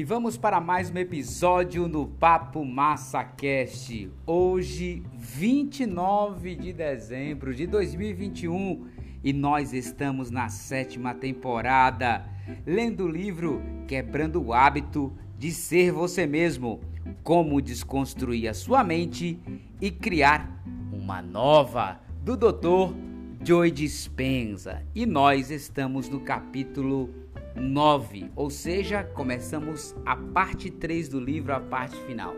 E vamos para mais um episódio no Papo Massa Cast. Hoje, 29 de dezembro de 2021, e nós estamos na sétima temporada, lendo o livro Quebrando o Hábito de Ser Você Mesmo: Como Desconstruir a Sua Mente e Criar uma Nova, do Dr. Joy Dispenza. E nós estamos no capítulo 9, ou seja, começamos a parte 3 do livro, a parte final.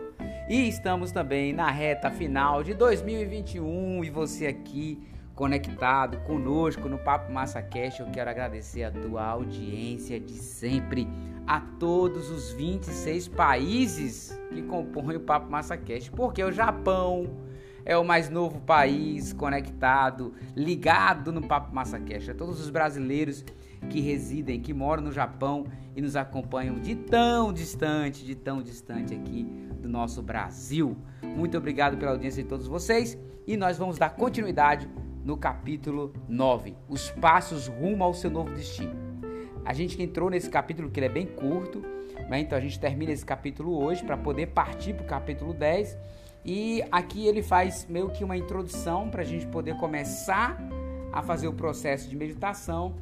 E estamos também na reta final de 2021 e você aqui conectado conosco no Papo Massa Cash, eu quero agradecer a tua audiência de sempre, a todos os 26 países que compõem o Papo Massa Cash, porque o Japão é o mais novo país conectado, ligado no Papo Massa Cash, a todos os brasileiros que residem, que moram no Japão e nos acompanham de tão distante, de tão distante aqui do nosso Brasil. Muito obrigado pela audiência de todos vocês e nós vamos dar continuidade no capítulo 9, os passos rumo ao seu novo destino. A gente entrou nesse capítulo que ele é bem curto, né? então a gente termina esse capítulo hoje para poder partir para o capítulo 10 e aqui ele faz meio que uma introdução para a gente poder começar a fazer o processo de meditação.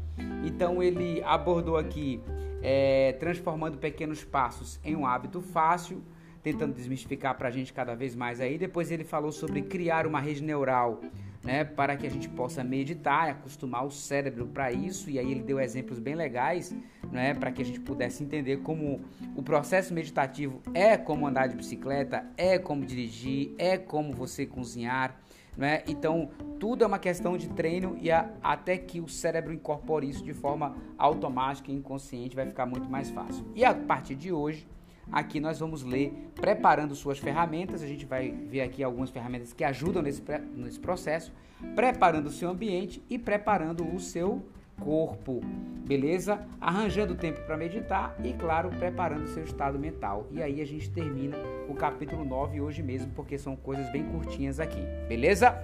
Então ele abordou aqui é, transformando pequenos passos em um hábito fácil, tentando desmistificar para a gente cada vez mais aí. Depois ele falou sobre criar uma rede neural né, para que a gente possa meditar e acostumar o cérebro para isso. E aí ele deu exemplos bem legais, né, para que a gente pudesse entender como o processo meditativo é como andar de bicicleta, é como dirigir, é como você cozinhar. Né? Então, tudo é uma questão de treino e a, até que o cérebro incorpore isso de forma automática e inconsciente, vai ficar muito mais fácil. E a partir de hoje, Aqui nós vamos ler preparando suas ferramentas. A gente vai ver aqui algumas ferramentas que ajudam nesse, nesse processo, preparando o seu ambiente e preparando o seu corpo, beleza? Arranjando tempo para meditar e, claro, preparando seu estado mental. E aí a gente termina o capítulo 9 hoje mesmo, porque são coisas bem curtinhas aqui, beleza?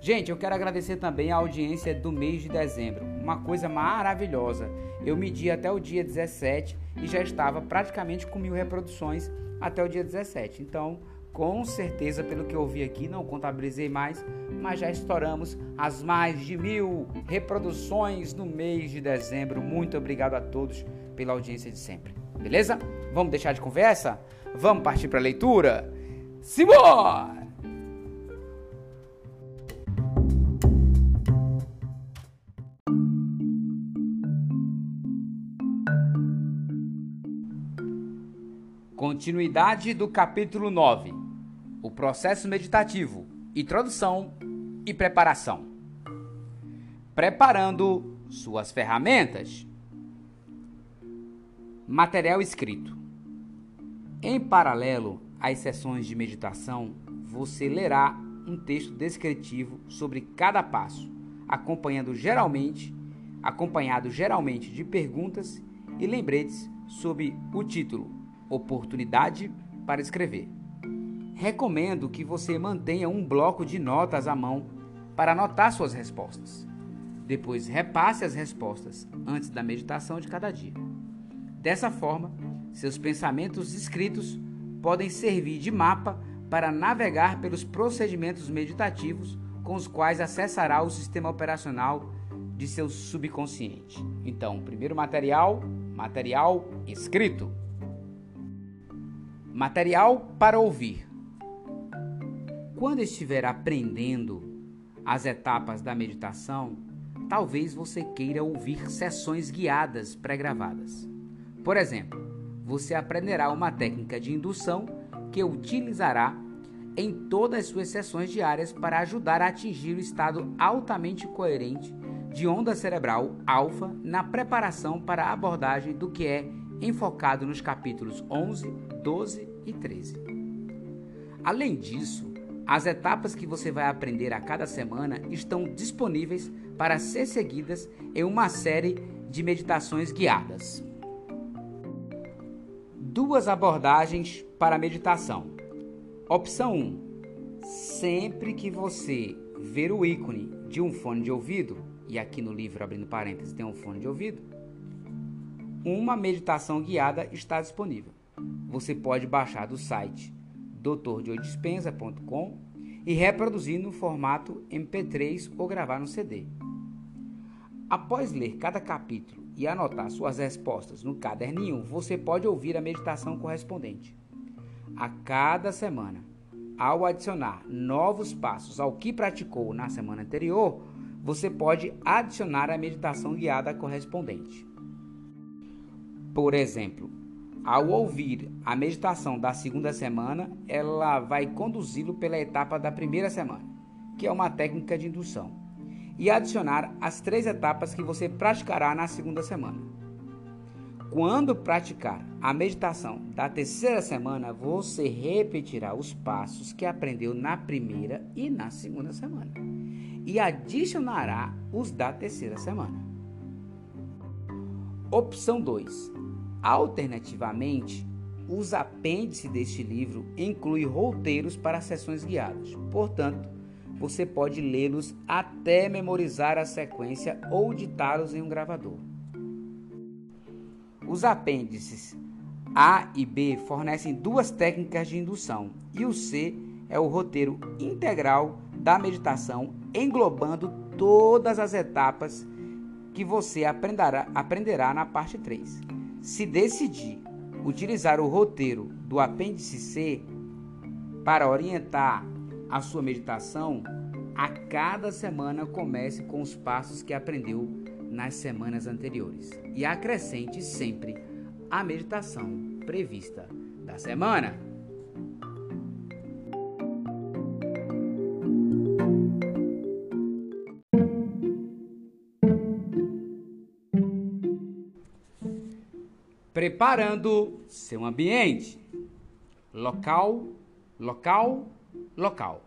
Gente, eu quero agradecer também a audiência do mês de dezembro. Uma coisa maravilhosa. Eu medi até o dia 17 e já estava praticamente com mil reproduções até o dia 17. Então, com certeza, pelo que eu vi aqui, não contabilizei mais, mas já estouramos as mais de mil reproduções no mês de dezembro. Muito obrigado a todos pela audiência de sempre. Beleza? Vamos deixar de conversa? Vamos partir para a leitura? Simbora! Continuidade do capítulo 9. O processo meditativo, introdução e preparação. Preparando suas ferramentas. Material escrito. Em paralelo às sessões de meditação, você lerá um texto descritivo sobre cada passo, acompanhando geralmente, acompanhado geralmente de perguntas e lembretes sobre o título oportunidade para escrever. Recomendo que você mantenha um bloco de notas à mão para anotar suas respostas. Depois, repasse as respostas antes da meditação de cada dia. Dessa forma, seus pensamentos escritos podem servir de mapa para navegar pelos procedimentos meditativos com os quais acessará o sistema operacional de seu subconsciente. Então, primeiro material, material escrito. Material para ouvir. Quando estiver aprendendo as etapas da meditação, talvez você queira ouvir sessões guiadas pré-gravadas. Por exemplo, você aprenderá uma técnica de indução que utilizará em todas as suas sessões diárias para ajudar a atingir o estado altamente coerente de onda cerebral alfa na preparação para a abordagem do que é enfocado nos capítulos 11, 12 e 13. Além disso, as etapas que você vai aprender a cada semana estão disponíveis para ser seguidas em uma série de meditações guiadas. Duas abordagens para a meditação. Opção 1. Sempre que você ver o ícone de um fone de ouvido, e aqui no livro, abrindo parênteses, tem um fone de ouvido, uma meditação guiada está disponível. você pode baixar do site doutorjoedispensa.com e reproduzir no formato MP3 ou gravar no CD. Após ler cada capítulo e anotar suas respostas no caderninho, você pode ouvir a meditação correspondente. A cada semana, ao adicionar novos passos ao que praticou na semana anterior, você pode adicionar a meditação guiada correspondente. Por exemplo, ao ouvir a meditação da segunda semana, ela vai conduzi-lo pela etapa da primeira semana, que é uma técnica de indução, e adicionar as três etapas que você praticará na segunda semana. Quando praticar a meditação da terceira semana, você repetirá os passos que aprendeu na primeira e na segunda semana e adicionará os da terceira semana. Opção 2 Alternativamente, os apêndices deste livro incluem roteiros para sessões guiadas. Portanto, você pode lê-los até memorizar a sequência ou ditá-los em um gravador. Os apêndices A e B fornecem duas técnicas de indução e o C é o roteiro integral da meditação, englobando todas as etapas que você aprenderá, aprenderá na parte 3. Se decidir utilizar o roteiro do apêndice C para orientar a sua meditação, a cada semana comece com os passos que aprendeu nas semanas anteriores e acrescente sempre a meditação prevista da semana. Preparando seu ambiente. Local, local, local.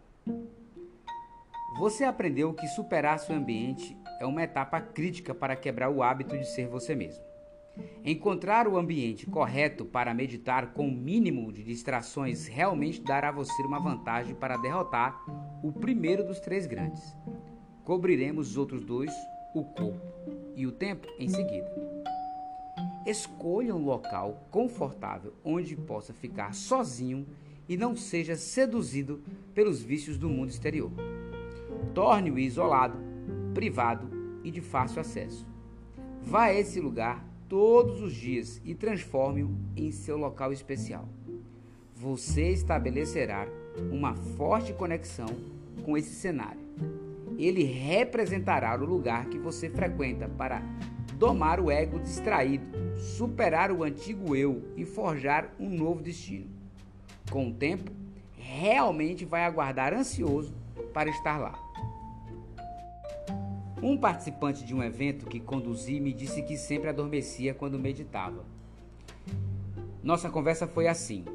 Você aprendeu que superar seu ambiente é uma etapa crítica para quebrar o hábito de ser você mesmo. Encontrar o ambiente correto para meditar com o mínimo de distrações realmente dará a você uma vantagem para derrotar o primeiro dos três grandes. Cobriremos os outros dois, o corpo e o tempo, em seguida. Escolha um local confortável onde possa ficar sozinho e não seja seduzido pelos vícios do mundo exterior. Torne-o isolado, privado e de fácil acesso. Vá a esse lugar todos os dias e transforme-o em seu local especial. Você estabelecerá uma forte conexão com esse cenário. Ele representará o lugar que você frequenta para domar o ego distraído, superar o antigo eu e forjar um novo destino. Com o tempo, realmente vai aguardar ansioso para estar lá. Um participante de um evento que conduzi me disse que sempre adormecia quando meditava. Nossa conversa foi assim: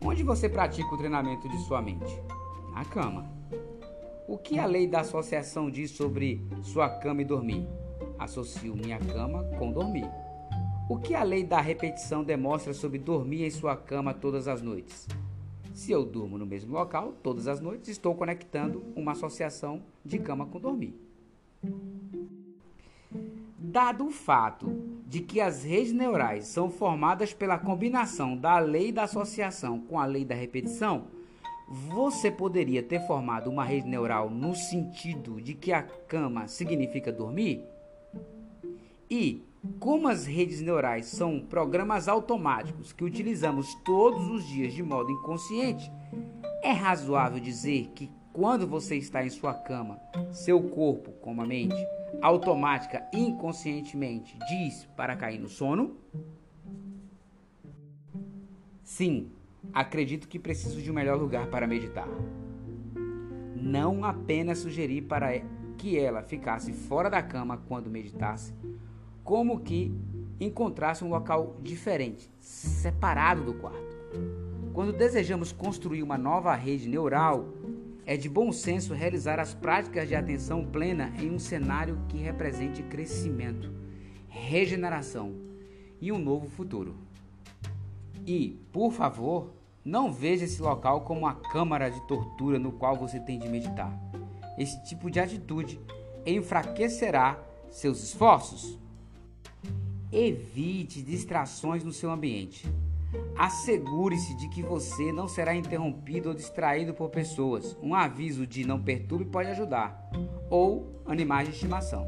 Onde você pratica o treinamento de sua mente? Na cama. O que a lei da associação diz sobre sua cama e dormir? Associo minha cama com dormir. O que a lei da repetição demonstra sobre dormir em sua cama todas as noites? Se eu durmo no mesmo local todas as noites, estou conectando uma associação de cama com dormir. Dado o fato de que as redes neurais são formadas pela combinação da lei da associação com a lei da repetição, você poderia ter formado uma rede neural no sentido de que a cama significa dormir? E como as redes neurais são programas automáticos que utilizamos todos os dias de modo inconsciente, é razoável dizer que quando você está em sua cama, seu corpo, como a mente, automática e inconscientemente diz para cair no sono? Sim, acredito que preciso de um melhor lugar para meditar. Não apenas sugerir para que ela ficasse fora da cama quando meditasse, como que encontrasse um local diferente, separado do quarto. Quando desejamos construir uma nova rede neural, é de bom senso realizar as práticas de atenção plena em um cenário que represente crescimento, regeneração e um novo futuro. E, por favor, não veja esse local como uma câmara de tortura no qual você tem de meditar. Esse tipo de atitude enfraquecerá seus esforços. Evite distrações no seu ambiente. Assegure-se de que você não será interrompido ou distraído por pessoas. Um aviso de não perturbe pode ajudar, ou animais de estimação.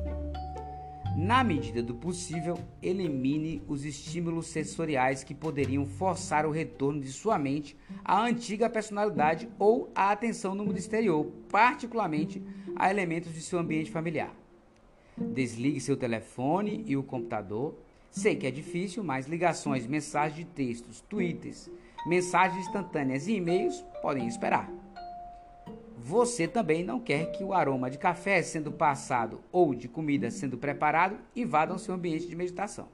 Na medida do possível, elimine os estímulos sensoriais que poderiam forçar o retorno de sua mente à antiga personalidade ou à atenção no mundo exterior, particularmente a elementos de seu ambiente familiar. Desligue seu telefone e o computador Sei que é difícil, mas ligações, mensagens de textos, twitters, mensagens instantâneas e e-mails podem esperar. Você também não quer que o aroma de café sendo passado ou de comida sendo preparado invadam seu ambiente de meditação.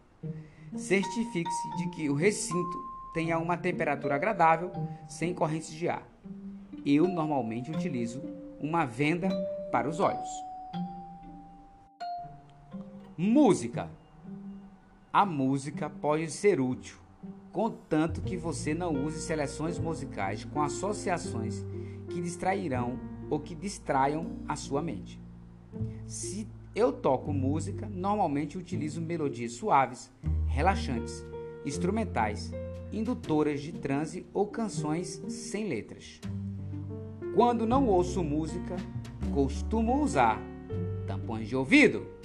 Certifique-se de que o recinto tenha uma temperatura agradável, sem correntes de ar. Eu normalmente utilizo uma venda para os olhos. Música a música pode ser útil, contanto que você não use seleções musicais com associações que distrairão ou que distraiam a sua mente. Se eu toco música, normalmente utilizo melodias suaves, relaxantes, instrumentais, indutoras de transe ou canções sem letras. Quando não ouço música, costumo usar tampões de ouvido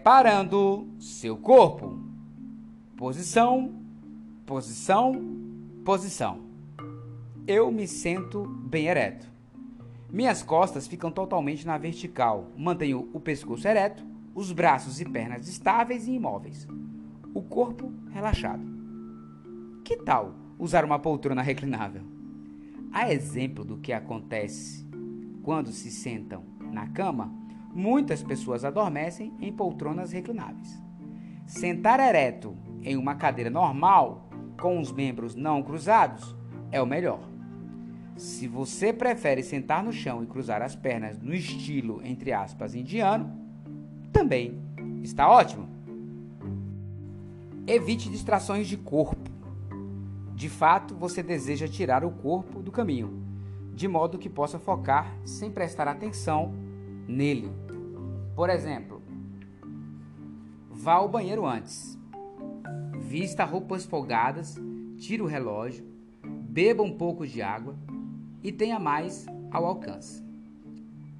preparando seu corpo. Posição, posição, posição. Eu me sento bem ereto. Minhas costas ficam totalmente na vertical. Mantenho o pescoço ereto, os braços e pernas estáveis e imóveis. O corpo relaxado. Que tal usar uma poltrona reclinável? A exemplo do que acontece quando se sentam na cama, muitas pessoas adormecem em poltronas reclináveis. Sentar ereto em uma cadeira normal, com os membros não cruzados, é o melhor. Se você prefere sentar no chão e cruzar as pernas no estilo, entre aspas, indiano, também está ótimo. Evite distrações de corpo. De fato, você deseja tirar o corpo do caminho, de modo que possa focar sem prestar atenção nele. Por exemplo, vá ao banheiro antes. Vista roupas folgadas, tire o relógio, beba um pouco de água e tenha mais ao alcance.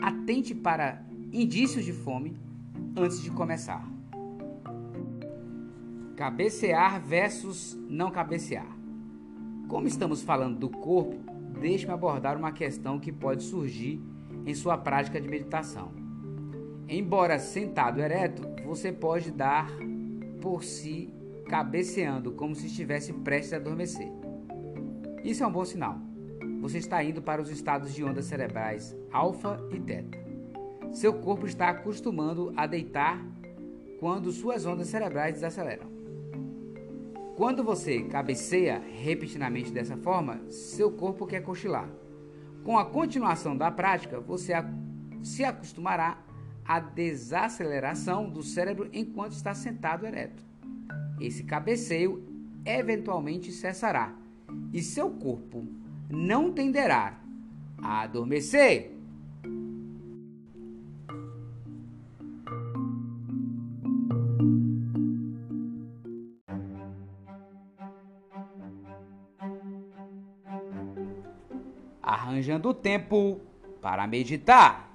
Atente para indícios de fome antes de começar. Cabecear versus não cabecear. Como estamos falando do corpo, deixe-me abordar uma questão que pode surgir em sua prática de meditação. Embora sentado ereto, você pode dar por si cabeceando como se estivesse prestes a adormecer. Isso é um bom sinal. Você está indo para os estados de ondas cerebrais alfa e teta. Seu corpo está acostumando a deitar quando suas ondas cerebrais desaceleram. Quando você cabeceia repetidamente dessa forma, seu corpo quer cochilar. Com a continuação da prática, você se acostumará à desaceleração do cérebro enquanto está sentado ereto. Esse cabeceio eventualmente cessará e seu corpo não tenderá a adormecer. Arranjando tempo para meditar.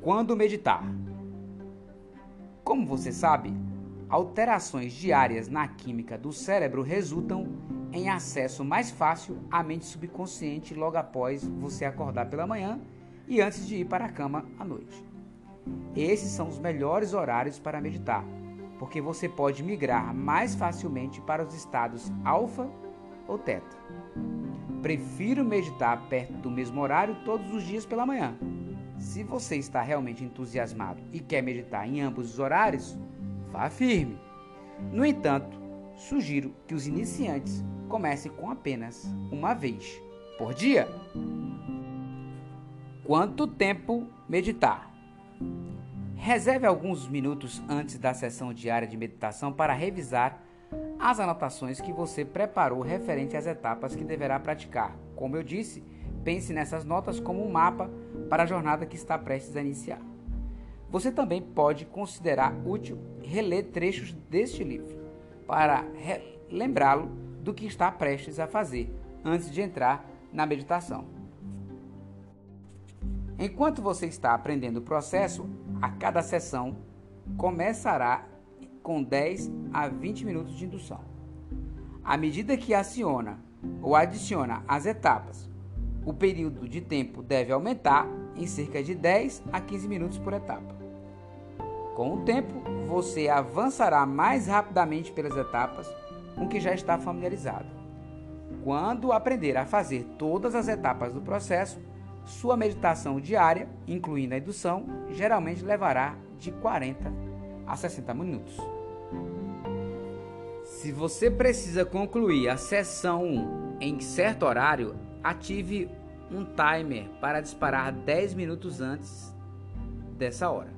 Quando meditar? Como você sabe, alterações diárias na química do cérebro resultam em acesso mais fácil à mente subconsciente logo após você acordar pela manhã e antes de ir para a cama à noite. Esses são os melhores horários para meditar, porque você pode migrar mais facilmente para os estados alfa ou teta. Prefiro meditar perto do mesmo horário todos os dias pela manhã. Se você está realmente entusiasmado e quer meditar em ambos os horários, vá firme. No entanto, sugiro que os iniciantes comecem com apenas uma vez por dia. Quanto tempo meditar? Reserve alguns minutos antes da sessão diária de meditação para revisar as anotações que você preparou referente às etapas que deverá praticar. Como eu disse, Pense nessas notas como um mapa para a jornada que está prestes a iniciar. Você também pode considerar útil reler trechos deste livro para lembrá-lo do que está prestes a fazer antes de entrar na meditação. Enquanto você está aprendendo o processo, a cada sessão começará com 10 a 20 minutos de indução. À medida que aciona ou adiciona as etapas, o período de tempo deve aumentar em cerca de 10 a 15 minutos por etapa. Com o tempo, você avançará mais rapidamente pelas etapas com que já está familiarizado. Quando aprender a fazer todas as etapas do processo, sua meditação diária, incluindo a indução, geralmente levará de 40 a 60 minutos. Se você precisa concluir a sessão em certo horário, ative um timer para disparar 10 minutos antes dessa hora.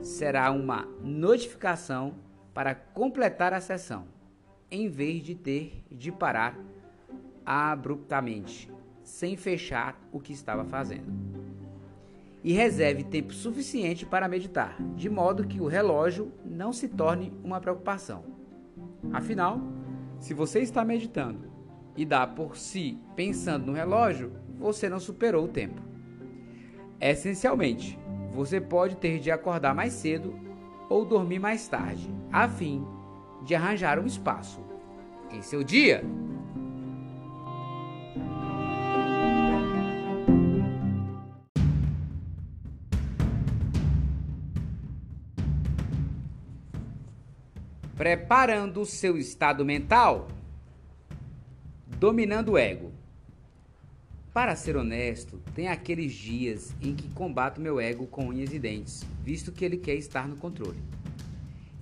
Será uma notificação para completar a sessão, em vez de ter de parar abruptamente, sem fechar o que estava fazendo. E reserve tempo suficiente para meditar, de modo que o relógio não se torne uma preocupação. Afinal, se você está meditando e dá por si pensando no relógio, você não superou o tempo. Essencialmente, você pode ter de acordar mais cedo ou dormir mais tarde, a fim de arranjar um espaço em seu dia. Preparando o seu estado mental Dominando o ego. Para ser honesto, tem aqueles dias em que combato meu ego com unhas e dentes, visto que ele quer estar no controle.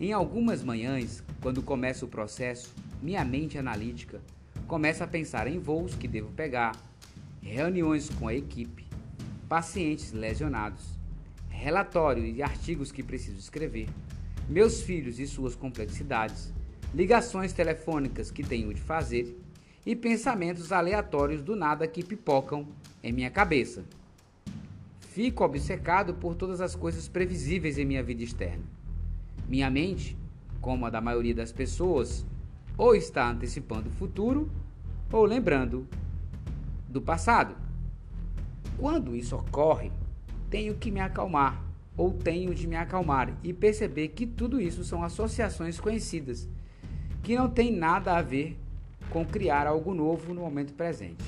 Em algumas manhãs, quando começa o processo, minha mente analítica começa a pensar em voos que devo pegar, reuniões com a equipe, pacientes lesionados, relatórios e artigos que preciso escrever, meus filhos e suas complexidades, ligações telefônicas que tenho de fazer e pensamentos aleatórios do nada que pipocam em minha cabeça. Fico obcecado por todas as coisas previsíveis em minha vida externa. Minha mente, como a da maioria das pessoas, ou está antecipando o futuro ou lembrando do passado. Quando isso ocorre, tenho que me acalmar ou tenho de me acalmar e perceber que tudo isso são associações conhecidas que não têm nada a ver com criar algo novo no momento presente.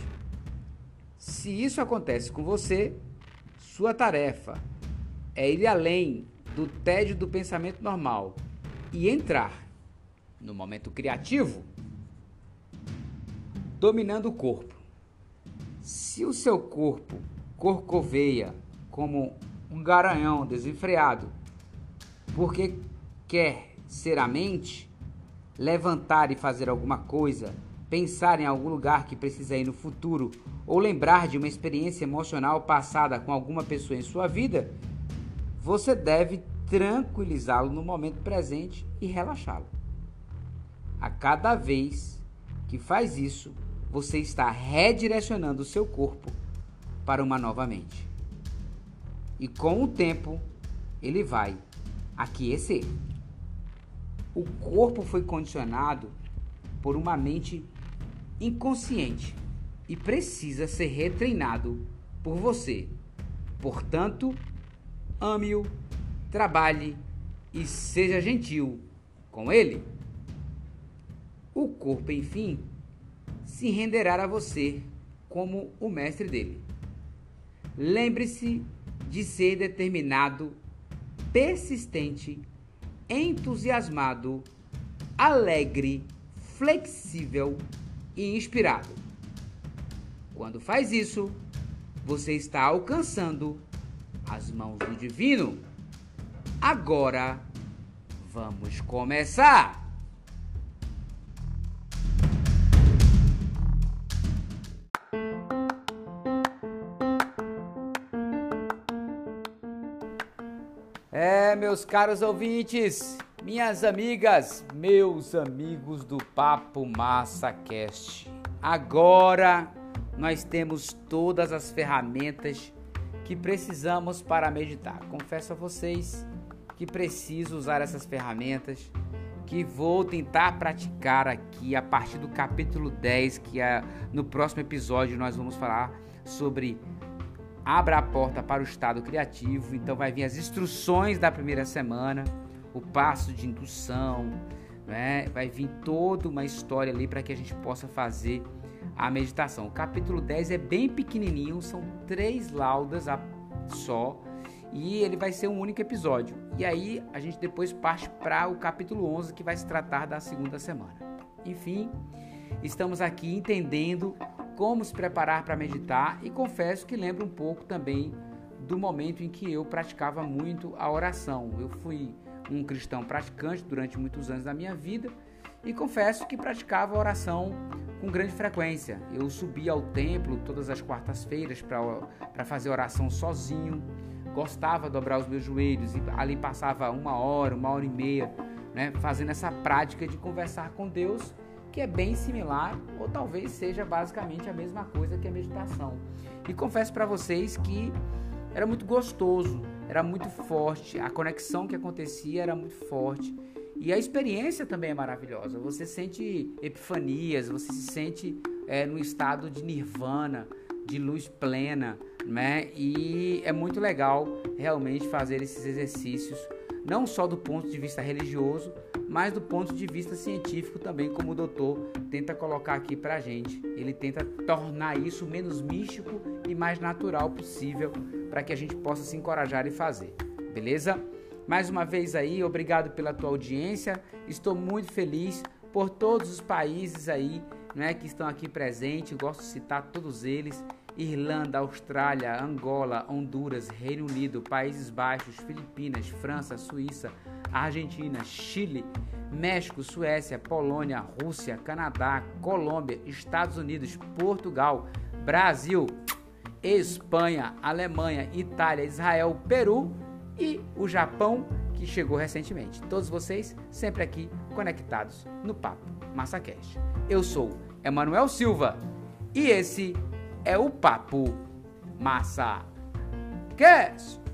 Se isso acontece com você, sua tarefa é ir além do tédio do pensamento normal e entrar no momento criativo, dominando o corpo. Se o seu corpo corcoveia como um garanhão desenfreado, porque quer ser a mente, levantar e fazer alguma coisa pensar em algum lugar que precisa ir no futuro ou lembrar de uma experiência emocional passada com alguma pessoa em sua vida, você deve tranquilizá-lo no momento presente e relaxá-lo. A cada vez que faz isso, você está redirecionando o seu corpo para uma nova mente. E com o tempo, ele vai aquecer. O corpo foi condicionado por uma mente inconsciente e precisa ser retreinado por você. Portanto, ame-o, trabalhe e seja gentil com ele. O corpo, enfim, se renderá a você como o mestre dele. Lembre-se de ser determinado, persistente, entusiasmado, alegre, flexível e inspirado. Quando faz isso, você está alcançando as mãos do divino. Agora, vamos começar! É, meus caros ouvintes, minhas amigas, meus amigos do Papo Massa Cast. Agora nós temos todas as ferramentas que precisamos para meditar. Confesso a vocês que preciso usar essas ferramentas, que vou tentar praticar aqui a partir do capítulo 10, que é no próximo episódio nós vamos falar sobre abra a porta para o estado criativo. Então vai vir as instruções da primeira semana, o passo de indução, né? Vai vir toda uma história ali para que a gente possa fazer a meditação. O capítulo 10 é bem pequenininho, são três laudas só e ele vai ser um único episódio. E aí a gente depois parte para o capítulo 11 que vai se tratar da segunda semana. Enfim, estamos aqui entendendo como se preparar para meditar e confesso que lembra um pouco também do momento em que eu praticava muito a oração. Eu fui um cristão praticante durante muitos anos da minha vida e confesso que praticava a oração com grande frequência. Eu subia ao templo todas as quartas-feiras para fazer oração sozinho, gostava de dobrar os meus joelhos e ali passava uma hora, uma hora e meia, né, fazendo essa prática de conversar com Deus que é bem similar ou talvez seja basicamente a mesma coisa que a meditação. E confesso para vocês que era muito gostoso, era muito forte, a conexão que acontecia era muito forte. E a experiência também é maravilhosa. Você sente epifanias, você se sente é, no estado de nirvana, de luz plena, né? E é muito legal realmente fazer esses exercícios, não só do ponto de vista religioso, mas do ponto de vista científico também, como o doutor tenta colocar aqui pra gente. Ele tenta tornar isso menos místico e mais natural possível para que a gente possa se encorajar e fazer. Beleza? Mais uma vez aí, obrigado pela tua audiência. Estou muito feliz por todos os países aí, né, que estão aqui presentes. Gosto de citar todos eles. Irlanda, Austrália, Angola, Honduras, Reino Unido, Países Baixos, Filipinas, França, Suíça, Argentina, Chile, México, Suécia, Polônia, Rússia, Canadá, Colômbia, Estados Unidos, Portugal, Brasil, Espanha, Alemanha, Itália, Israel, Peru e o Japão, que chegou recentemente. Todos vocês sempre aqui conectados no Papo MassaCast. Eu sou Emanuel Silva e esse é o Papo Massa Cast.